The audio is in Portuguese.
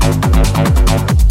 Música